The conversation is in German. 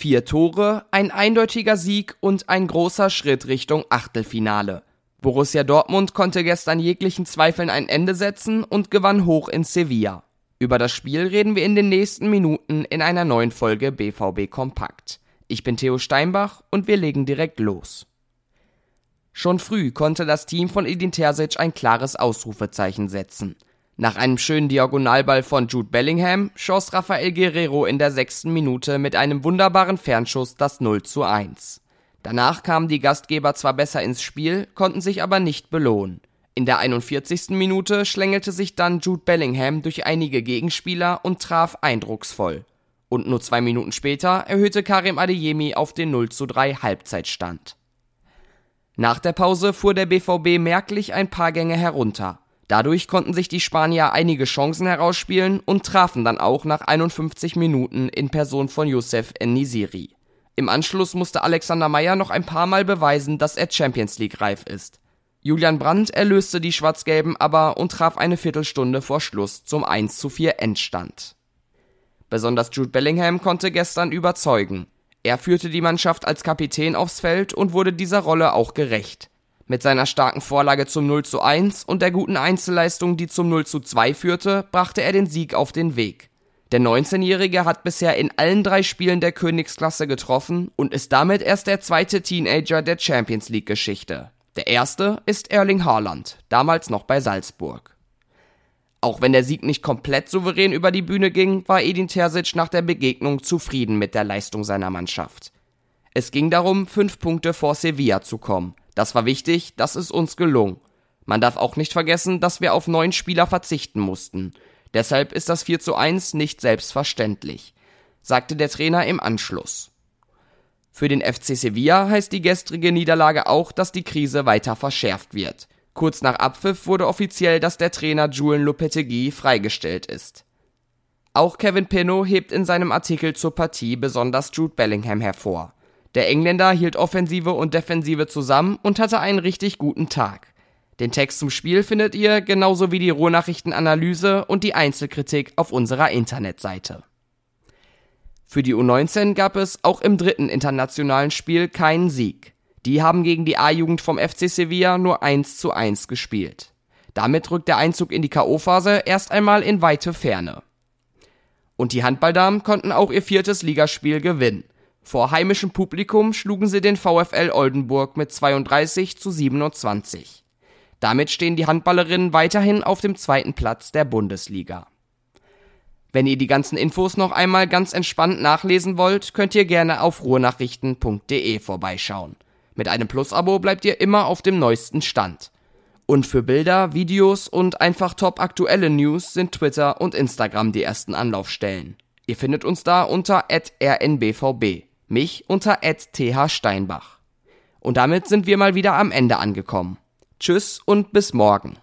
Vier Tore, ein eindeutiger Sieg und ein großer Schritt Richtung Achtelfinale. Borussia Dortmund konnte gestern jeglichen Zweifeln ein Ende setzen und gewann hoch in Sevilla. Über das Spiel reden wir in den nächsten Minuten in einer neuen Folge BVB Kompakt. Ich bin Theo Steinbach und wir legen direkt los. Schon früh konnte das Team von Edin Terzic ein klares Ausrufezeichen setzen. Nach einem schönen Diagonalball von Jude Bellingham schoss Rafael Guerrero in der sechsten Minute mit einem wunderbaren Fernschuss das 0 zu 1. Danach kamen die Gastgeber zwar besser ins Spiel, konnten sich aber nicht belohnen. In der 41. Minute schlängelte sich dann Jude Bellingham durch einige Gegenspieler und traf eindrucksvoll. Und nur zwei Minuten später erhöhte Karim Adeyemi auf den 0 zu 3 Halbzeitstand. Nach der Pause fuhr der BVB merklich ein paar Gänge herunter. Dadurch konnten sich die Spanier einige Chancen herausspielen und trafen dann auch nach 51 Minuten in Person von Youssef Nisiri. Im Anschluss musste Alexander Meyer noch ein paar Mal beweisen, dass er Champions League reif ist. Julian Brandt erlöste die Schwarz-Gelben aber und traf eine Viertelstunde vor Schluss zum 1 zu 4 Endstand. Besonders Jude Bellingham konnte gestern überzeugen. Er führte die Mannschaft als Kapitän aufs Feld und wurde dieser Rolle auch gerecht. Mit seiner starken Vorlage zum 0 zu 1 und der guten Einzelleistung, die zum 0 zu 2 führte, brachte er den Sieg auf den Weg. Der 19-Jährige hat bisher in allen drei Spielen der Königsklasse getroffen und ist damit erst der zweite Teenager der Champions League Geschichte. Der erste ist Erling Haaland, damals noch bei Salzburg. Auch wenn der Sieg nicht komplett souverän über die Bühne ging, war Edin Terzic nach der Begegnung zufrieden mit der Leistung seiner Mannschaft. Es ging darum, fünf Punkte vor Sevilla zu kommen. Das war wichtig, das ist uns gelungen. Man darf auch nicht vergessen, dass wir auf neun Spieler verzichten mussten. Deshalb ist das 4 zu 1 nicht selbstverständlich, sagte der Trainer im Anschluss. Für den FC Sevilla heißt die gestrige Niederlage auch, dass die Krise weiter verschärft wird. Kurz nach Abpfiff wurde offiziell, dass der Trainer Julen Lopetegui freigestellt ist. Auch Kevin Pinot hebt in seinem Artikel zur Partie besonders Jude Bellingham hervor. Der Engländer hielt Offensive und Defensive zusammen und hatte einen richtig guten Tag. Den Text zum Spiel findet ihr genauso wie die Ruhrnachrichtenanalyse und die Einzelkritik auf unserer Internetseite. Für die U19 gab es auch im dritten internationalen Spiel keinen Sieg. Die haben gegen die A-Jugend vom FC Sevilla nur 1 zu 1 gespielt. Damit rückt der Einzug in die K.O.-Phase erst einmal in weite Ferne. Und die Handballdamen konnten auch ihr viertes Ligaspiel gewinnen. Vor heimischem Publikum schlugen sie den VfL Oldenburg mit 32 zu 27. Damit stehen die Handballerinnen weiterhin auf dem zweiten Platz der Bundesliga. Wenn ihr die ganzen Infos noch einmal ganz entspannt nachlesen wollt, könnt ihr gerne auf ruhrnachrichten.de vorbeischauen. Mit einem Plus-Abo bleibt ihr immer auf dem neuesten Stand. Und für Bilder, Videos und einfach top aktuelle News sind Twitter und Instagram die ersten Anlaufstellen. Ihr findet uns da unter rnbvb mich unter thsteinbach. Und damit sind wir mal wieder am Ende angekommen. Tschüss und bis morgen.